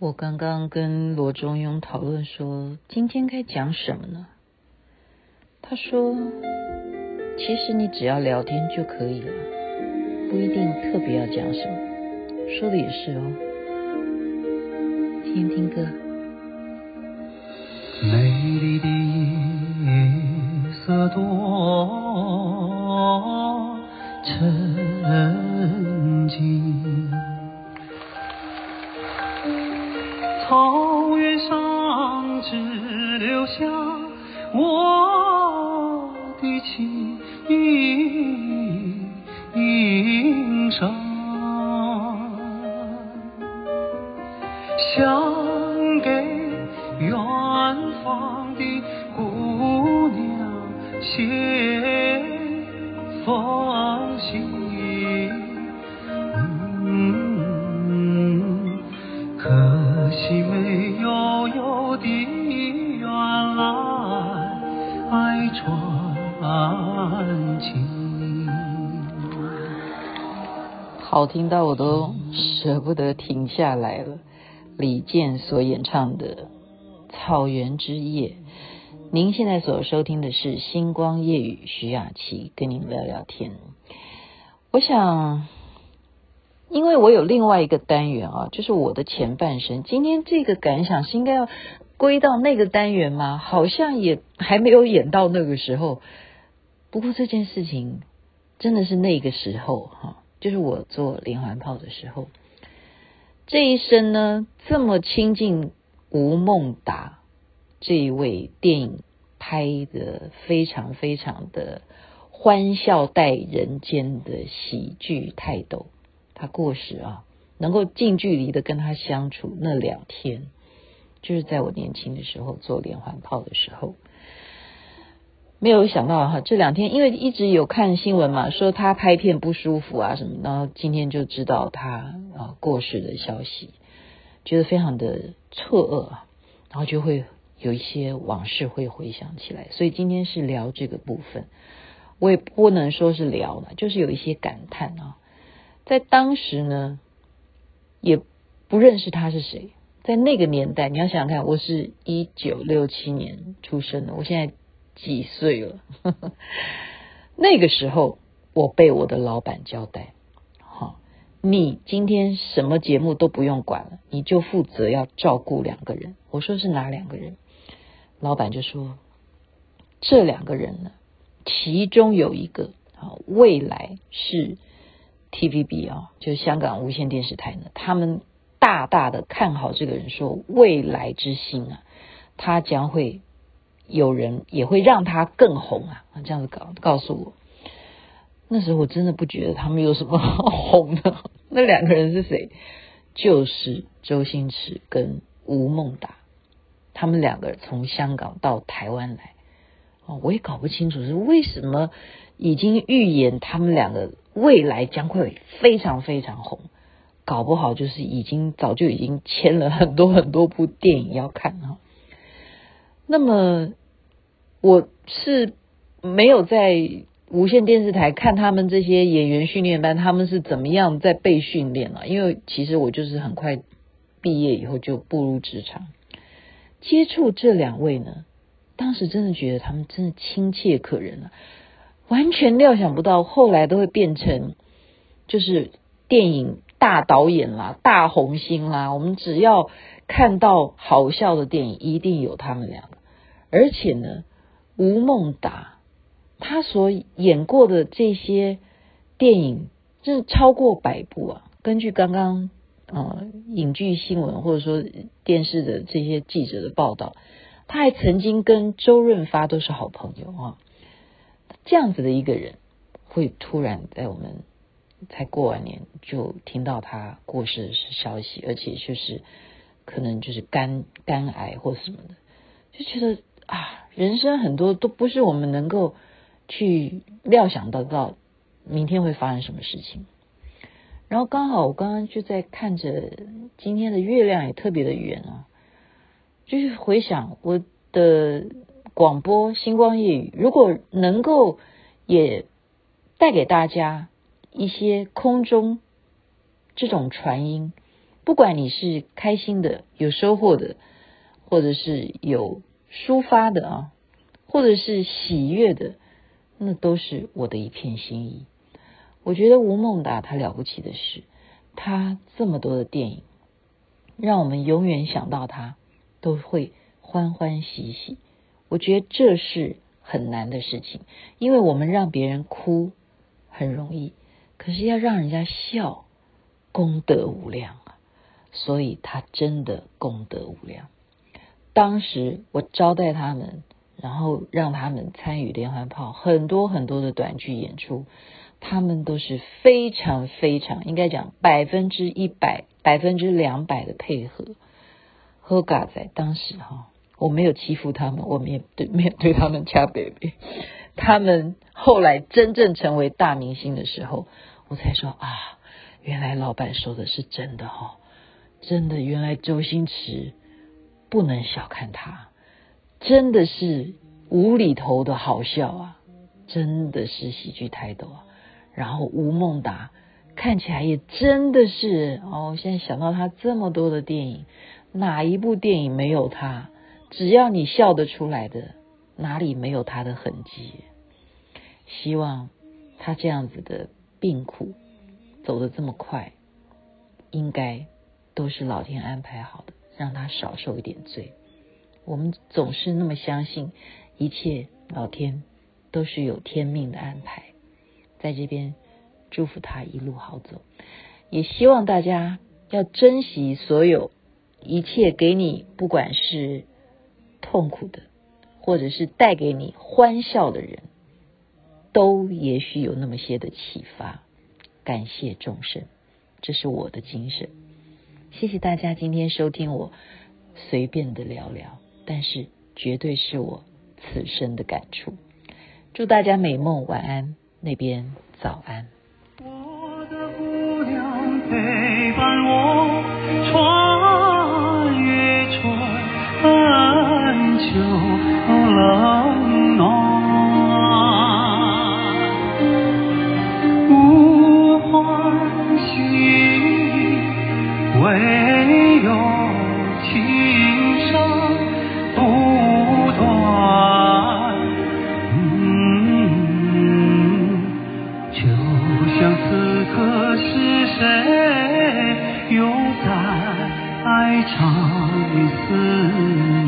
我刚刚跟罗中庸讨论说，今天该讲什么呢？他说，其实你只要聊天就可以了，不一定特别要讲什么。说的也是哦，听听歌。草原上只留下我的情伤，想给远方的姑娘写封好听到我都舍不得停下来了。李健所演唱的《草原之夜》，您现在所收听的是《星光夜雨》，徐雅琪跟您聊聊天。我想，因为我有另外一个单元啊，就是我的前半生。今天这个感想是应该要归到那个单元吗？好像也还没有演到那个时候。不过这件事情真的是那个时候哈。就是我做连环炮的时候，这一生呢，这么亲近吴孟达这一位电影拍的非常非常的欢笑带人间的喜剧泰斗，他过世啊，能够近距离的跟他相处那两天，就是在我年轻的时候做连环炮的时候。没有想到哈，这两天因为一直有看新闻嘛，说他拍片不舒服啊什么，然后今天就知道他啊过世的消息，觉得非常的错愕啊，然后就会有一些往事会回想起来，所以今天是聊这个部分，我也不能说是聊了，就是有一些感叹啊，在当时呢也不认识他是谁，在那个年代，你要想想看，我是一九六七年出生的，我现在。几岁了？那个时候，我被我的老板交代：好，你今天什么节目都不用管了，你就负责要照顾两个人。我说是哪两个人？老板就说：这两个人呢，其中有一个啊，未来是 TVB 啊，就是香港无线电视台呢，他们大大的看好这个人，说未来之星啊，他将会。有人也会让他更红啊！这样子告告诉我，那时候我真的不觉得他们有什么好红的。那两个人是谁？就是周星驰跟吴孟达，他们两个从香港到台湾来。哦，我也搞不清楚是为什么已经预言他们两个未来将会非常非常红，搞不好就是已经早就已经签了很多很多部电影要看哈。那么我是没有在无线电视台看他们这些演员训练班，他们是怎么样在被训练了？因为其实我就是很快毕业以后就步入职场，接触这两位呢，当时真的觉得他们真的亲切可人啊，完全料想不到后来都会变成就是电影大导演啦、大红星啦。我们只要看到好笑的电影，一定有他们两个。而且呢，吴孟达他所演过的这些电影，真是超过百部啊！根据刚刚呃影剧新闻或者说电视的这些记者的报道，他还曾经跟周润发都是好朋友啊。这样子的一个人，会突然在我们才过完年就听到他过世的消息，而且就是可能就是肝肝癌或什么的，就觉得。啊，人生很多都不是我们能够去料想得到明天会发生什么事情。然后刚好我刚刚就在看着今天的月亮也特别的圆啊，就是回想我的广播《星光夜雨》，如果能够也带给大家一些空中这种传音，不管你是开心的、有收获的，或者是有抒发的啊，或者是喜悦的，那都是我的一片心意。我觉得吴孟达他了不起的是，他这么多的电影，让我们永远想到他都会欢欢喜喜。我觉得这是很难的事情，因为我们让别人哭很容易，可是要让人家笑，功德无量啊。所以他真的功德无量。当时我招待他们，然后让他们参与连环炮很多很多的短剧演出，他们都是非常非常应该讲百分之一百、百分之两百的配合。喝嘎仔当时哈，我没有欺负他们，我们也对没有对他们掐 baby。他们后来真正成为大明星的时候，我才说啊，原来老板说的是真的哈。真的，原来周星驰不能小看他，真的是无厘头的好笑啊，真的是喜剧泰斗啊。然后吴孟达看起来也真的是哦，现在想到他这么多的电影，哪一部电影没有他？只要你笑得出来的，哪里没有他的痕迹？希望他这样子的病苦走得这么快，应该。都是老天安排好的，让他少受一点罪。我们总是那么相信，一切老天都是有天命的安排。在这边祝福他一路好走，也希望大家要珍惜所有一切给你，不管是痛苦的，或者是带给你欢笑的人，都也许有那么些的启发。感谢众生，这是我的精神。谢谢大家今天收听我随便的聊聊，但是绝对是我此生的感触。祝大家美梦，晚安，那边早安。谁又在爱唱思念。